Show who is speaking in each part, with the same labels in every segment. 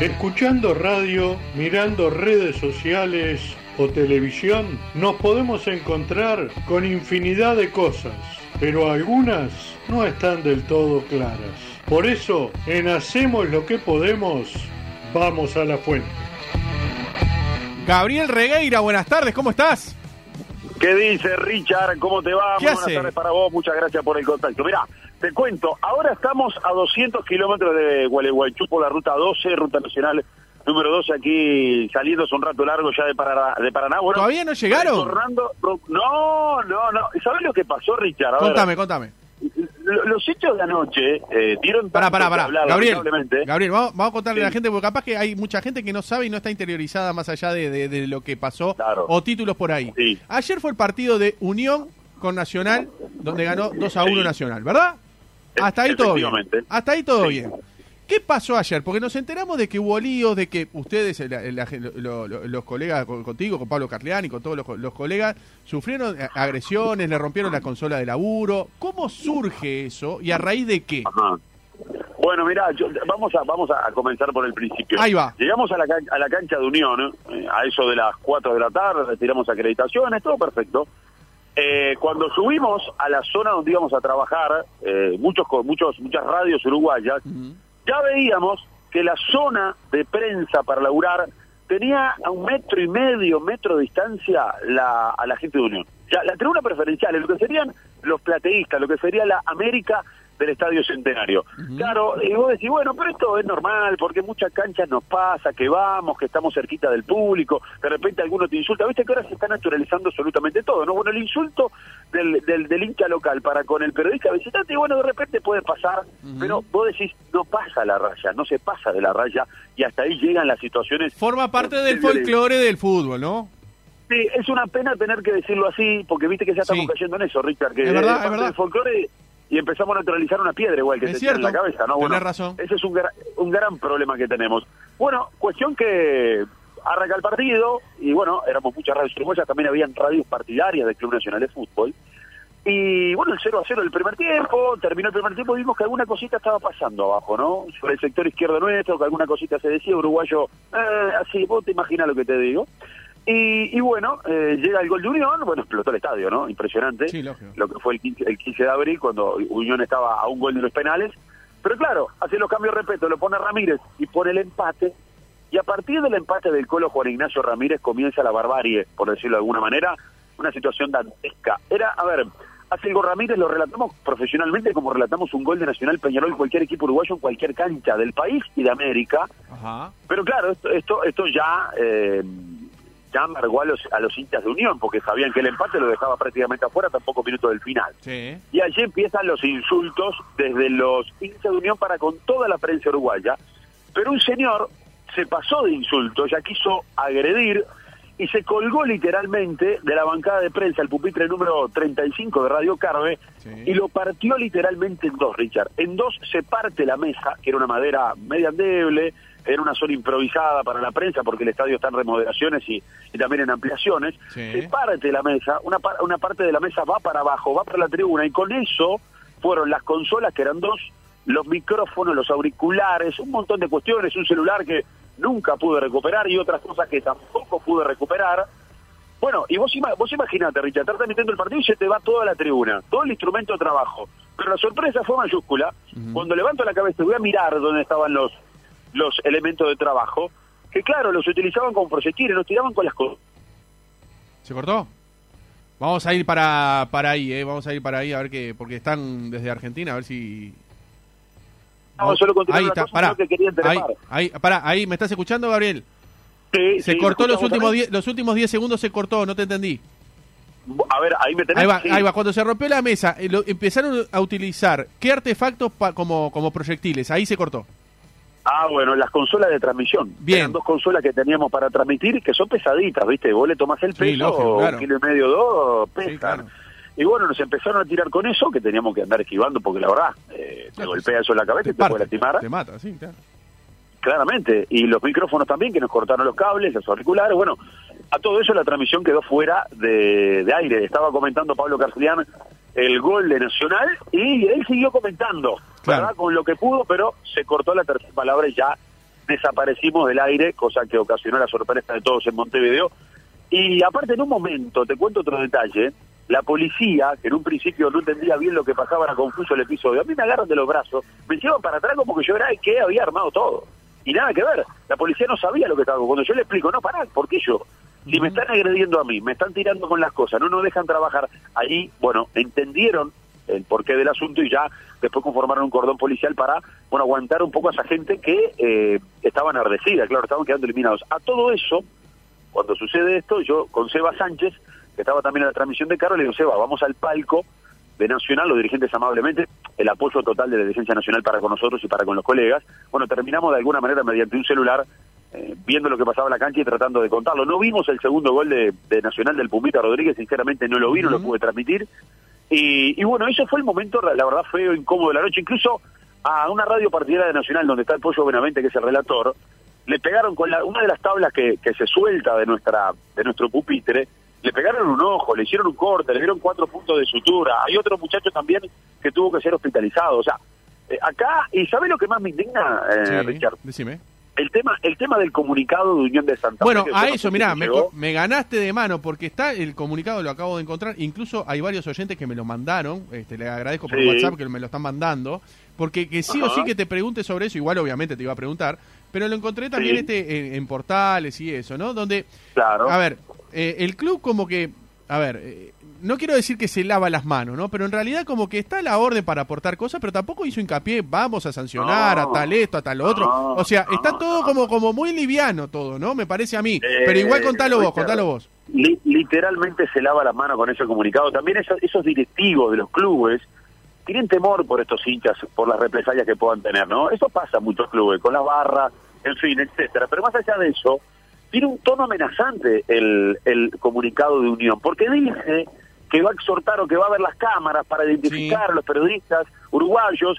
Speaker 1: Escuchando radio, mirando redes sociales o televisión, nos podemos encontrar con infinidad de cosas, pero algunas no están del todo claras. Por eso, en Hacemos lo que podemos, vamos a la fuente.
Speaker 2: Gabriel Regueira, buenas tardes, ¿cómo estás?
Speaker 3: ¿Qué dice Richard? ¿Cómo te va?
Speaker 2: ¿Qué
Speaker 3: Muy buenas
Speaker 2: hace?
Speaker 3: tardes para vos, muchas gracias por el contacto. Mirá, te cuento, ahora estamos a 200 kilómetros de Gualeguaychú por la ruta 12, ruta nacional número 12, aquí saliendo es un rato largo ya de Paraná. De Paraná. Bueno,
Speaker 2: ¿Todavía no llegaron?
Speaker 3: retornando- no, no, no. ¿Sabes lo que pasó, Richard? A ver,
Speaker 2: Contame, contame.
Speaker 3: Los hechos de anoche eh, dieron que
Speaker 2: pará.
Speaker 3: hablar,
Speaker 2: Gabriel. Gabriel vamos, vamos a contarle a la gente, porque capaz que hay mucha gente que no sabe y no está interiorizada más allá de, de- de lo que pasó
Speaker 3: Claro.
Speaker 2: o títulos por ahí.
Speaker 3: Sí.
Speaker 2: Ayer fue el partido de Unión con Nacional, donde ganó 2 a 1
Speaker 3: Sí.
Speaker 2: Nacional, ¿verdad? Hasta ahí todo bien. Hasta ahí todo bien. ¿Qué pasó ayer? Porque nos enteramos de que hubo líos, de que ustedes, la- la- lo- lo- los colegas con- contigo, con Pablo Carliani, con todos los, co- los colegas, sufrieron eh, agresiones, le rompieron la consola de laburo. ¿Cómo surge eso y a raíz de qué?
Speaker 3: Ajá. Bueno, mira, vamos a vamos a comenzar por el principio.
Speaker 2: Ahí va.
Speaker 3: Llegamos a la, a la cancha de Unión, eh, a eso de las 4 de la tarde, retiramos acreditaciones, todo perfecto. Eh, cuando subimos a la zona donde íbamos a trabajar, eh, muchos, muchos, muchas radios uruguayas, ya veíamos que la zona de prensa para laburar tenía a un metro y medio, metro de distancia la, a la gente de Unión. Ya, la tribuna preferencial, lo que serían los plateístas, lo que sería la América del Estadio Centenario. Claro, y vos decís, bueno, pero esto es normal, porque muchas canchas nos pasa, que vamos, que estamos cerquita del público, de repente alguno te insulta, viste que ahora se está naturalizando absolutamente todo, ¿no? Bueno, el insulto del, del, del hincha local para con el periodista visitante, y bueno, de repente puede pasar, pero vos decís, no pasa la raya, no se pasa de la raya, y hasta ahí llegan las situaciones...
Speaker 2: Forma parte
Speaker 3: de
Speaker 2: del folclore del fútbol, ¿no?
Speaker 3: Sí, es una pena tener que decirlo así, porque viste que ya estamos
Speaker 2: Sí.
Speaker 3: cayendo en eso, Richard, que
Speaker 2: Es verdad,
Speaker 3: parte
Speaker 2: es verdad.
Speaker 3: del folclore y empezamos a naturalizar una piedra igual que
Speaker 2: Es
Speaker 3: se tira en la
Speaker 2: cierto,
Speaker 3: cabeza, ¿no?
Speaker 2: tenés razón.
Speaker 3: Ese es un, gra- un gran problema que tenemos. Bueno, cuestión que arranca el partido y bueno, éramos muchas radios uruguayas, también habían radios partidarias del Club Nacional de Fútbol. Y bueno, el 0 a 0 del primer tiempo, terminó el primer tiempo y vimos que alguna cosita estaba pasando abajo, ¿no? Sobre el sector izquierdo nuestro, que alguna cosita se decía, uruguayo, eh, así, vos te imaginas lo que te digo. Y, y bueno, eh, llega el gol de Unión, bueno, explotó el estadio, ¿no? Impresionante.
Speaker 2: Sí, lógico.
Speaker 3: Lo que fue el 15, el 15 de abril, cuando Unión estaba a un gol de los penales. Pero claro, hace los cambios, respeto, lo pone Ramírez y pone el empate. Y a partir del empate del Colo Juan Ignacio Ramírez comienza la barbarie, por decirlo de alguna manera, una situación dantesca. Era, a ver, hace el gol Ramírez, lo relatamos profesionalmente como relatamos un gol de Nacional Peñarol, cualquier equipo uruguayo en cualquier cancha del país y de América.
Speaker 2: Ajá.
Speaker 3: Pero claro, esto esto, esto ya eh, ya amargó a los, a los hinchas de Unión, porque sabían que el empate lo dejaba prácticamente afuera hasta pocos minutos del final.
Speaker 2: Sí.
Speaker 3: Y allí empiezan los insultos desde los hinchas de Unión para con toda la prensa uruguaya. Pero un señor se pasó de insultos, ya quiso agredir y se colgó literalmente de la bancada de prensa, el pupitre número 35 de Radio Carve,
Speaker 2: Sí.
Speaker 3: y lo partió literalmente en dos, Richard. En dos se parte la mesa, que era una madera media endeble, era una zona improvisada para la prensa porque el estadio está en remodelaciones y, y también en ampliaciones.
Speaker 2: Sí.
Speaker 3: Se parte la mesa, una, una parte de la mesa va para abajo, va para la tribuna y con eso fueron las consolas, que eran dos, los micrófonos, los auriculares, un montón de cuestiones, un celular que nunca pude recuperar y otras cosas que tampoco pude recuperar. Bueno, y vos, vos imaginate, Richard, estás transmitiendo el partido y se te va toda la tribuna, todo el instrumento de trabajo. Pero la sorpresa fue mayúscula. Cuando levanto la cabeza y voy a mirar dónde estaban los, los elementos de trabajo, que claro, los utilizaban con proyectiles, los tiraban con las cosas.
Speaker 2: ¿Se cortó? Vamos a ir para, para ahí, ¿eh? Vamos a ir para ahí a ver qué. Porque están desde Argentina, a ver si.
Speaker 3: No, solo
Speaker 2: ahí está,
Speaker 3: cosa,
Speaker 2: pará.
Speaker 3: que
Speaker 2: Ahí, ahí, pará, ahí, ¿me estás escuchando, Gabriel?
Speaker 3: Sí,
Speaker 2: Se
Speaker 3: sí,
Speaker 2: cortó
Speaker 3: ¿me
Speaker 2: los últimos? 10, los últimos 10 segundos, se cortó, no te entendí.
Speaker 3: A ver, ahí me tenés.
Speaker 2: Ahí va,
Speaker 3: Sí.
Speaker 2: ahí va. Cuando se rompió la mesa, eh, lo- empezaron a utilizar qué artefactos pa- como, como proyectiles. Ahí se cortó.
Speaker 3: Ah, bueno, las consolas de transmisión.
Speaker 2: Bien.
Speaker 3: Eran dos consolas que teníamos para transmitir que son pesaditas, ¿viste? Vos le tomás el
Speaker 2: Sí,
Speaker 3: peso,
Speaker 2: lógico, claro.
Speaker 3: un kilo y medio, dos, pesan.
Speaker 2: Sí, claro.
Speaker 3: Y bueno, nos empezaron a tirar con eso, que teníamos que andar esquivando, porque la verdad, eh, te golpea eso en la cabeza y te
Speaker 2: parte,
Speaker 3: puede lastimar.
Speaker 2: Te mata, sí, claro.
Speaker 3: Claramente. Y los micrófonos también, que nos cortaron los cables, los auriculares. Bueno, a todo eso la transmisión quedó fuera de, de aire. Estaba comentando Pablo Carcelián el gol de Nacional y él siguió comentando,
Speaker 2: Claro.
Speaker 3: ¿verdad? Con lo que pudo, pero se cortó la tercera palabra y ya desaparecimos del aire, cosa que ocasionó la sorpresa de todos en Montevideo. Y aparte, en un momento, te cuento otro detalle, la policía, que en un principio no entendía bien lo que pasaba, era confuso el episodio, a mí me agarran de los brazos, me llevan para atrás como que yo era el que había armado todo. Y nada que ver, la policía no sabía lo que estaba. Cuando yo le explico, no, pará, ¿por qué yo? Si me están agrediendo a mí, me están tirando con las cosas, no nos dejan trabajar, ahí, bueno, entendieron el porqué del asunto y ya después conformaron un cordón policial para, bueno, aguantar un poco a esa gente que eh, estaba enardecida, claro, estaban quedando eliminados. A todo eso, cuando sucede esto, yo con Seba Sánchez, que estaba también en la transmisión de Carlos, le digo, Seba, vamos al palco de Nacional, los dirigentes amablemente, el apoyo total de la dirigencia nacional para con nosotros y para con los colegas. Bueno, terminamos de alguna manera mediante un celular eh, viendo lo que pasaba en la cancha y tratando de contarlo. No vimos el segundo gol de, Nacional del Pumita Rodríguez, sinceramente no lo vi, no lo pude transmitir. Y, bueno, eso fue el momento, la verdad, feo, incómodo de la noche. Incluso a una radio partidaria de Nacional, donde está el Pollo Benavente, que es el relator, le pegaron con la, una de las tablas que, que se suelta de nuestra de nuestro pupitre, le pegaron un ojo, le hicieron un corte, le dieron cuatro puntos de sutura. Hay otro muchacho también que tuvo que ser hospitalizado. O sea, eh, acá, ¿y sabe lo que más me indigna, eh, Richard?
Speaker 2: Decime
Speaker 3: el tema el tema del comunicado de Unión de Santa
Speaker 2: Fe. Bueno, a eso, mirá, me, ganaste de mano porque está el comunicado, lo acabo de encontrar. Incluso hay varios oyentes que me lo mandaron. Este, le agradezco por WhatsApp que me lo están mandando. Porque que sí o sí que te pregunte sobre eso, igual obviamente te iba a preguntar. Pero lo encontré también este en, portales y eso, ¿no? Donde,
Speaker 3: claro.
Speaker 2: a ver, eh, el club como que, a ver, eh, no quiero decir que se lava las manos, ¿no? Pero en realidad como que está la orden para aportar cosas, pero tampoco hizo hincapié, vamos a sancionar a tal esto, a tal otro. o sea, está todo como, como muy liviano todo, ¿no? Me parece a mí. pero igual contalo vos, contalo vos.
Speaker 3: literalmente se lava las manos con ese comunicado. También esos, esos directivos de los clubes tienen temor por estos hinchas, por las represalias que puedan tener, ¿no? Eso pasa en muchos clubes, con las barras, en fin, etcétera. Pero más allá de eso, tiene un tono amenazante el, el comunicado de Unión, porque dice que va a exhortar o que va a ver las cámaras para identificar a los periodistas uruguayos,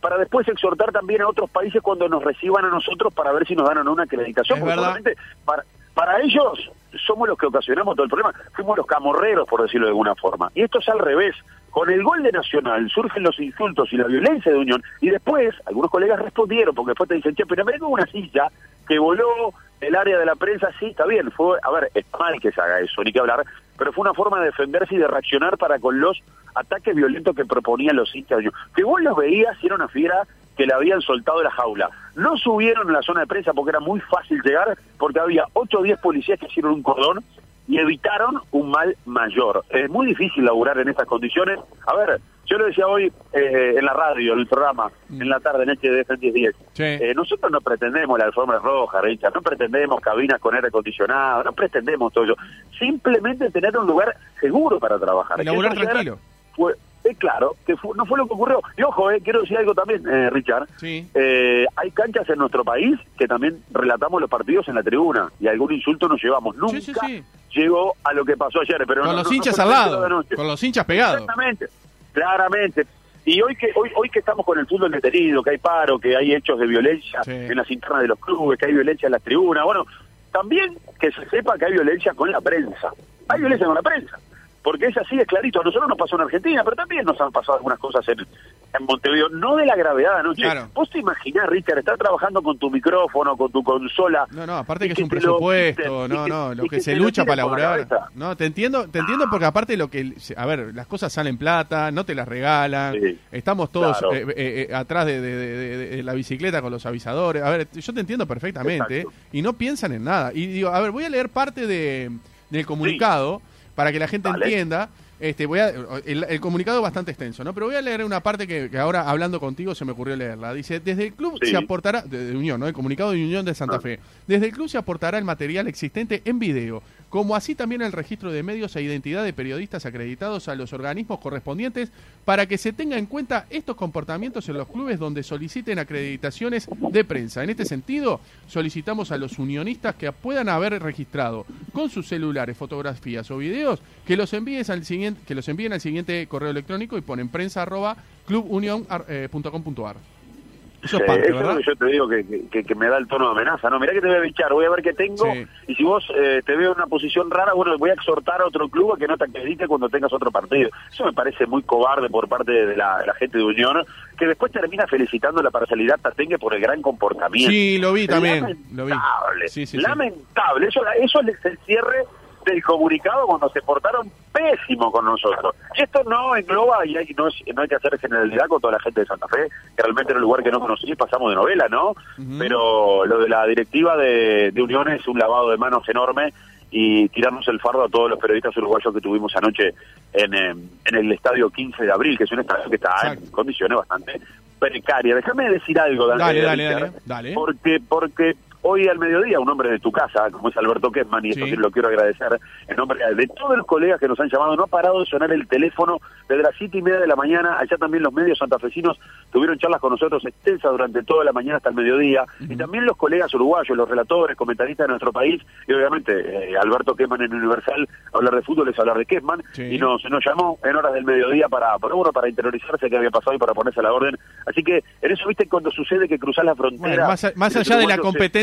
Speaker 3: para después exhortar también a otros países cuando nos reciban a nosotros para ver si nos dan una acreditación. Porque para, para ellos somos los que ocasionamos todo el problema. Fuimos los camorreros, por decirlo de alguna forma. Y esto es al revés. Con el gol de Nacional surgen los insultos y la violencia de Unión. Y después, algunos colegas respondieron, porque después te dicen, che, pero me vengo una silla que voló el área de la prensa, sí, está bien. Fue, a ver, es mal que se haga eso, ni que hablar pero fue una forma de defenderse y de reaccionar para con los ataques violentos que proponían los hinchas. Que vos los veías y era una fiera que le habían soltado de la jaula. No subieron en la zona de prensa porque era muy fácil llegar, porque había 8 o 10 policías que hicieron un cordón y evitaron un mal mayor. Es muy difícil laburar en estas condiciones. A ver, yo lo decía hoy eh, en la radio, en el programa, en la tarde, en este de 10 eh, nosotros no pretendemos la alfombra roja, Richard, no pretendemos cabinas con aire acondicionado, no pretendemos todo eso. Simplemente tener un lugar seguro para trabajar.
Speaker 2: Y laburar tranquilo.
Speaker 3: Fue, eh, claro, que no fue lo que ocurrió. Y ojo, eh, quiero decir algo también, eh, Richard.
Speaker 2: Sí.
Speaker 3: Eh, hay canchas en nuestro país que también relatamos los partidos en la tribuna y algún insulto nos llevamos. Nunca llegó a lo que pasó ayer. Pero
Speaker 2: con los hinchas al lado, con los hinchas pegados.
Speaker 3: Exactamente, claramente. Y hoy que hoy hoy que estamos con el fútbol detenido, que hay paro, que hay hechos de violencia en las internas de los clubes, que hay violencia en las tribunas, bueno, también que se sepa que hay violencia con la prensa. Hay violencia con la prensa porque es así, es clarito. A nosotros nos pasó en Argentina, pero también nos han pasado algunas cosas en, en Montevideo, no de la gravedad anoche. Vos te imaginás, Richard, estar trabajando con tu micrófono, con tu consola.
Speaker 2: No, no, aparte que, es un presupuesto, no, no, lo que, se lucha para laburar. No, te entiendo, te entiendo porque aparte lo que, a ver, las cosas salen plata, no te las regalan, estamos todos eh, eh, eh, atrás de, la bicicleta con los avisadores. A ver, yo te entiendo perfectamente y no piensan en nada. Y digo, a ver, voy a leer parte de, del comunicado para que la gente entienda. Este, voy a, el, comunicado es bastante extenso, ¿no? Pero voy a leer una parte que, ahora, hablando contigo, se me ocurrió leerla. Dice, desde el club se aportará, de, Unión, ¿no? El comunicado de Unión de Santa ah. Fe. Desde el club se aportará el material existente en video, como así también el registro de medios e identidad de periodistas acreditados a los organismos correspondientes para que se tenga en cuenta estos comportamientos en los clubes donde soliciten acreditaciones de prensa. En este sentido, solicitamos a los unionistas que puedan haber registrado con sus celulares fotografías o videos que los envíen al siguiente, que los envíen al siguiente correo electrónico y ponen prensa arroba clubunion.com.ar. Eso es parte,
Speaker 3: eso
Speaker 2: ¿verdad?
Speaker 3: es lo que yo te digo que, que, que me da el tono de amenaza. No, mirá que te voy a bichar, voy a ver qué tengo.
Speaker 2: Sí.
Speaker 3: Y si vos eh, te veo en una posición rara, bueno, voy a exhortar a otro club a que no te acredite cuando tengas otro partido. Eso me parece muy cobarde por parte de la, de la gente de Unión, que después termina felicitando la parcialidad tatengue por el gran comportamiento.
Speaker 2: Sí, lo vi también. Lo vi.
Speaker 3: Lamentable,
Speaker 2: Sí, sí, sí.
Speaker 3: lamentable. Eso, eso es el cierre del comunicado cuando se portaron pésimo con nosotros. Y esto no engloba, y hay, no, es- no hay que hacer generalidad con toda la gente de Santa Fe, que realmente era un lugar que no conocí y pasamos de novela, ¿no? Pero lo de la directiva de, de Unión es un lavado de manos enorme y tirarnos el fardo a todos los periodistas uruguayos que tuvimos anoche en, eh, en el estadio 15 de abril, que es un estadio que está
Speaker 2: Exacto.
Speaker 3: en condiciones bastante precarias. Déjame decir algo, Dan-
Speaker 2: Dale, dale, dale.
Speaker 3: Porque, porque hoy al mediodía un hombre de tu casa, como es Alberto Kessman, y esto
Speaker 2: Sí.
Speaker 3: sí lo quiero agradecer, en nombre de todos los colegas que nos han llamado, no ha parado de sonar el teléfono desde las siete y media de la mañana, allá también los medios santafesinos tuvieron charlas con nosotros extensas durante toda la mañana hasta el mediodía, y también los colegas uruguayos, los relatores, comentaristas de nuestro país, y obviamente eh, Alberto Kessman en Universal, hablar de fútbol es hablar de Kessman,
Speaker 2: Sí.
Speaker 3: y nos, nos llamó en horas del mediodía para, para, uno, para interiorizarse qué había pasado y para ponerse a la orden. Así que en eso, viste, cuando sucede que cruzás la frontera...
Speaker 2: Bueno, más, a- más
Speaker 3: el
Speaker 2: allá de la
Speaker 3: se-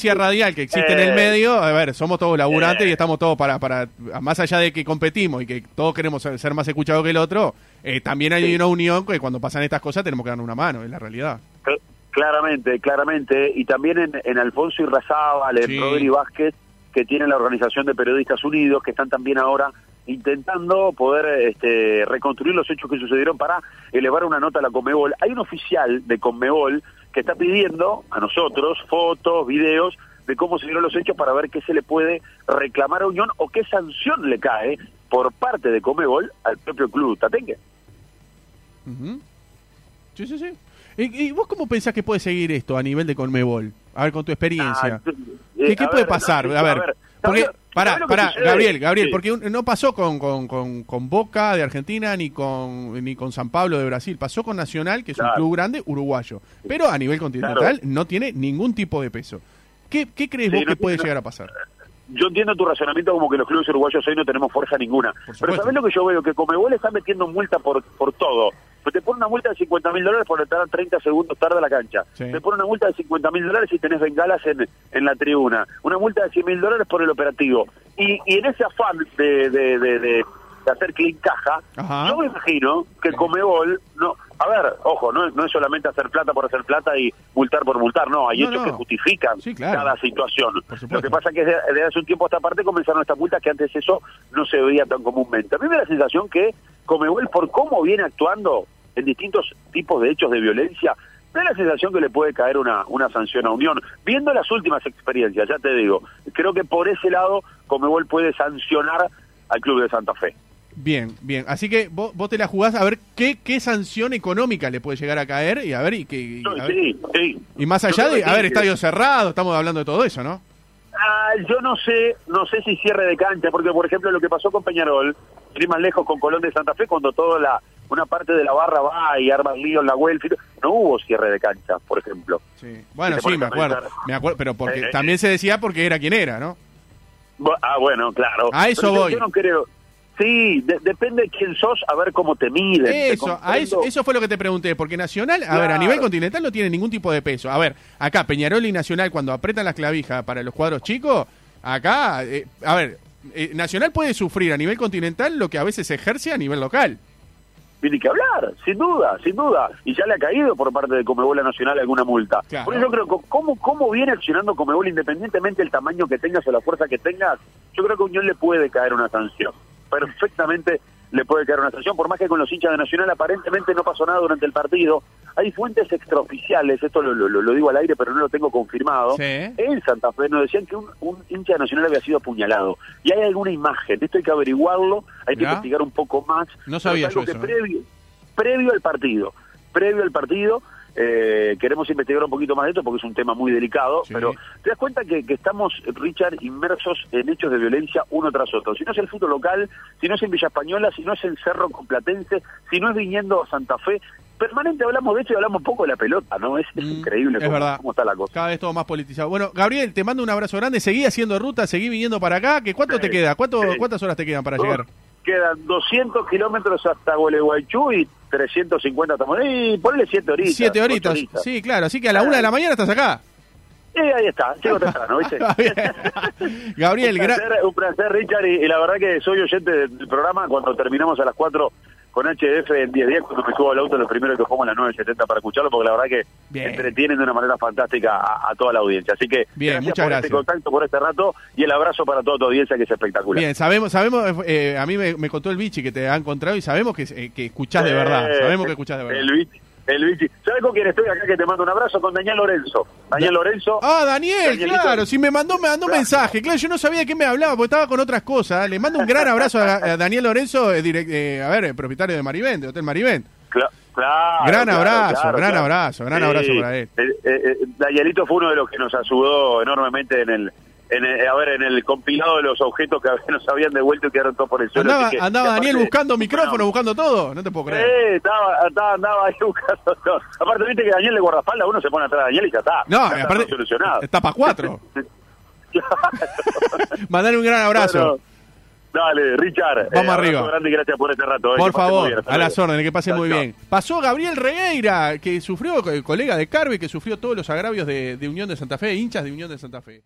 Speaker 2: competencia radial que existe en el
Speaker 3: Eh,
Speaker 2: medio, a ver, somos todos laburantes
Speaker 3: eh.
Speaker 2: y estamos todos para, para, más allá de que competimos y que todos queremos ser más escuchados que el otro, eh, también hay
Speaker 3: Sí.
Speaker 2: una unión que cuando pasan estas cosas tenemos que darnos una mano, es la realidad.
Speaker 3: Cl- Claramente, claramente. Y también en, en Alfonso y Razábal, en
Speaker 2: Sí.
Speaker 3: Rodri Vázquez, que tiene la Organización de Periodistas Unidos, que están también ahora intentando poder este, reconstruir los hechos que sucedieron para elevar una nota a la Conmebol. Hay un oficial de Conmebol que está pidiendo a nosotros fotos, videos de cómo se dieron los hechos para ver qué se le puede reclamar a Unión o qué sanción le cae por parte de Conmebol al propio club Tatengue.
Speaker 2: Sí, sí, sí. ¿Y, y vos cómo pensás que puede seguir esto a nivel de Conmebol? A ver, con tu experiencia.
Speaker 3: Ah,
Speaker 2: ¿Qué,
Speaker 3: eh,
Speaker 2: qué
Speaker 3: a
Speaker 2: puede
Speaker 3: ver,
Speaker 2: pasar?
Speaker 3: no,
Speaker 2: a ver, porque,
Speaker 3: ¿sabés-
Speaker 2: pará, pará? Gabriel, Gabriel,
Speaker 3: Sí.
Speaker 2: porque un- no pasó con, con, con, con Boca de Argentina ni con ni con San Pablo de Brasil, pasó con Nacional, que es un club grande uruguayo, pero a nivel continental no tiene ningún tipo de peso. ¿Qué, qué crees
Speaker 3: Sí,
Speaker 2: vos
Speaker 3: no
Speaker 2: que puede llegar a pasar?
Speaker 3: Yo entiendo tu razonamiento como que los clubes uruguayos hoy no tenemos fuerza ninguna. Pero. ¿sabés lo que yo veo? Que Comebol está metiendo multa por, por todo. Pues te pone una multa de 50 mil dólares por entrar 30 segundos tarde a la cancha.
Speaker 2: Sí.
Speaker 3: Te pone una multa de 50 mil dólares si tenés bengalas en, en la tribuna. Una multa de 100 mil dólares por el operativo. Y, y en ese afán de, de, de, de- de hacer clean caja,
Speaker 2: Ajá.
Speaker 3: yo me imagino que. Comebol... no A ver, ojo, no, es- no es solamente hacer plata por hacer plata y multar por multar, no. Hay
Speaker 2: No,
Speaker 3: hechos
Speaker 2: no.
Speaker 3: que justifican
Speaker 2: Sí, claro.
Speaker 3: cada situación. Lo que pasa que desde, desde hace un tiempo a esta parte comenzaron estas multas que antes eso no se veía tan comúnmente. A mí me da la sensación que Comebol, por cómo viene actuando en distintos tipos de hechos de violencia, me da la sensación que le puede caer una, una sanción a Unión. Viendo las últimas experiencias, ya te digo, creo que por ese lado Comebol puede sancionar al Club de Santa Fe.
Speaker 2: Bien, bien. Así que vos, vos te la jugás a ver qué, qué sanción económica le puede llegar a caer y a ver y, que, y, ver-
Speaker 3: Sí, sí.
Speaker 2: y más allá de, a ver, estadio cerrado, estamos hablando de todo eso, ¿no?
Speaker 3: Ah, yo no sé, no sé si cierre de cancha, porque por ejemplo lo que pasó con Peñarol, ir más lejos con Colón de Santa Fe, cuando toda la una parte de la barra va y arma lío en la welfare, no hubo cierre de cancha, por ejemplo.
Speaker 2: Sí. Bueno, sí, me acuerdo. Me acuerdo, pero porque
Speaker 3: Eh, eh,
Speaker 2: también se decía porque era quien era, ¿no?
Speaker 3: Ah, bueno, claro.
Speaker 2: A eso
Speaker 3: Pero yo-
Speaker 2: voy.
Speaker 3: Yo, no creo. Sí, de- depende de quién sos, a ver cómo te miden. ¿te
Speaker 2: Eso, a eso, eso fue lo que te pregunté, porque Nacional, a ver, a nivel continental no tiene ningún tipo de peso. A ver, acá Peñarol y Nacional cuando apretan las clavijas para los cuadros chicos, acá, eh, a ver, eh, Nacional puede sufrir a nivel continental lo que a veces ejerce a nivel local.
Speaker 3: Tiene que hablar, sin duda, sin duda. Y ya le ha caído por parte de Comebola Nacional alguna multa.
Speaker 2: Claro.
Speaker 3: Por eso yo creo que cómo, cómo viene accionando Comebol, independientemente del tamaño que tengas o la fuerza que tengas, yo creo que a Unión le puede caer una sanción. Perfectamente le puede caer una sanción, por más que con los hinchas de Nacional aparentemente no pasó nada durante el partido. Hay fuentes extraoficiales, esto lo, lo- lo digo al aire, pero no lo tengo confirmado.
Speaker 2: Sí.
Speaker 3: En Santa Fe nos decían que un, un hincha de Nacional había sido apuñalado. Y hay alguna imagen, esto hay que averiguarlo, hay que
Speaker 2: Ya.
Speaker 3: investigar un poco más.
Speaker 2: No sabía
Speaker 3: Pero es algo
Speaker 2: yo
Speaker 3: que
Speaker 2: eso, ¿eh?
Speaker 3: previo, previo al partido, previo al partido, eh, queremos investigar un poquito más de esto porque es un tema muy delicado,
Speaker 2: Sí.
Speaker 3: pero te das cuenta que, que estamos, Richard, inmersos en hechos de violencia uno tras otro. Si no es el fútbol local, si no es en Villa Española, si no es en Cerro Complatense, si no es viniendo a Santa Fe, permanente hablamos de esto y hablamos poco de la pelota, ¿no? Es, es
Speaker 2: Mm,
Speaker 3: increíble
Speaker 2: es
Speaker 3: cómo,
Speaker 2: verdad.
Speaker 3: cómo está la cosa.
Speaker 2: Cada vez todo más politizado. Bueno, Gabriel, te mando un abrazo grande. Seguí haciendo ruta, seguí viniendo para acá. ¿Que ¿Cuánto
Speaker 3: Sí,
Speaker 2: te queda? ¿Cuánto,
Speaker 3: sí.
Speaker 2: ¿Cuántas horas te quedan para llegar?
Speaker 3: Quedan 200 kilómetros hasta Gualeguaychú y 350 hasta Morelia. Y ponle 7 horitas.
Speaker 2: Siete
Speaker 3: ocho
Speaker 2: horitas. Sí, claro. Así que a la una de la mañana estás acá.
Speaker 3: Y ahí está, llego temprano, ¿viste?
Speaker 2: Gabriel,
Speaker 3: placer, un placer, Richard, y, y, la verdad que soy oyente del programa. Cuando terminamos a las 4 con HF en 10 días, cuando me subo al auto, lo primero que pongo en las 9.70 para escucharlo, porque la verdad que
Speaker 2: Bien.
Speaker 3: entretienen de una manera fantástica a, a, toda la audiencia. Así que
Speaker 2: Bien,
Speaker 3: gracias
Speaker 2: muchas
Speaker 3: por
Speaker 2: gracias.
Speaker 3: este contacto, por este rato, y el abrazo para toda tu audiencia, que es espectacular.
Speaker 2: Bien, sabemos, sabemos eh, a mí me, me, contó el bichi que te ha encontrado y sabemos que, eh, que escuchás de verdad. Sabemos que escuchás de verdad.
Speaker 3: El bichi. El. ¿Sabes con quién estoy acá que te mando un abrazo? Con Daniel Lorenzo. Daniel Lorenzo.
Speaker 2: Ah, Daniel,
Speaker 3: Danielito.
Speaker 2: claro. Si me mandó, me mandó un
Speaker 3: Claro.
Speaker 2: mensaje. Claro, yo no sabía de qué me hablaba porque estaba con otras cosas. Le mando un gran abrazo a, a Daniel Lorenzo, eh, direct- eh, a ver, eh, propietario de Marivent, de Hotel Marivent.
Speaker 3: Cla- Claro,
Speaker 2: Gran
Speaker 3: claro,
Speaker 2: abrazo,
Speaker 3: claro,
Speaker 2: gran
Speaker 3: claro.
Speaker 2: abrazo, gran abrazo para él.
Speaker 3: Eh, eh, eh, Danielito fue uno de los que nos ayudó enormemente en el, en el- a ver, en el compilado de los objetos que nos habían devuelto y quedaron todos por el suelo.
Speaker 2: Andaba,
Speaker 3: que-
Speaker 2: Daniel buscando micrófono, buscando todo. No te puedo creer.
Speaker 3: Sí, estaba, estaba, andaba ahí buscando todo. Aparte, viste que Daniel le guardaespaldas, uno se pone atrás de Daniel y ya está.
Speaker 2: No,
Speaker 3: Ya está
Speaker 2: aparte,
Speaker 3: todo solucionado.
Speaker 2: está para cuatro. Mandale un gran abrazo.
Speaker 3: Bueno, dale, Richard.
Speaker 2: Vamos
Speaker 3: abrazo
Speaker 2: arriba.
Speaker 3: grande y gracias por este rato. eh,
Speaker 2: Por favor,
Speaker 3: bien,
Speaker 2: a las órdenes, que pase
Speaker 3: Chao,
Speaker 2: muy bien. Pasó Gabriel Regueira, que sufrió, el colega de Carve, que sufrió todos los agravios de, de Unión de Santa Fe, hinchas de Unión de Santa Fe.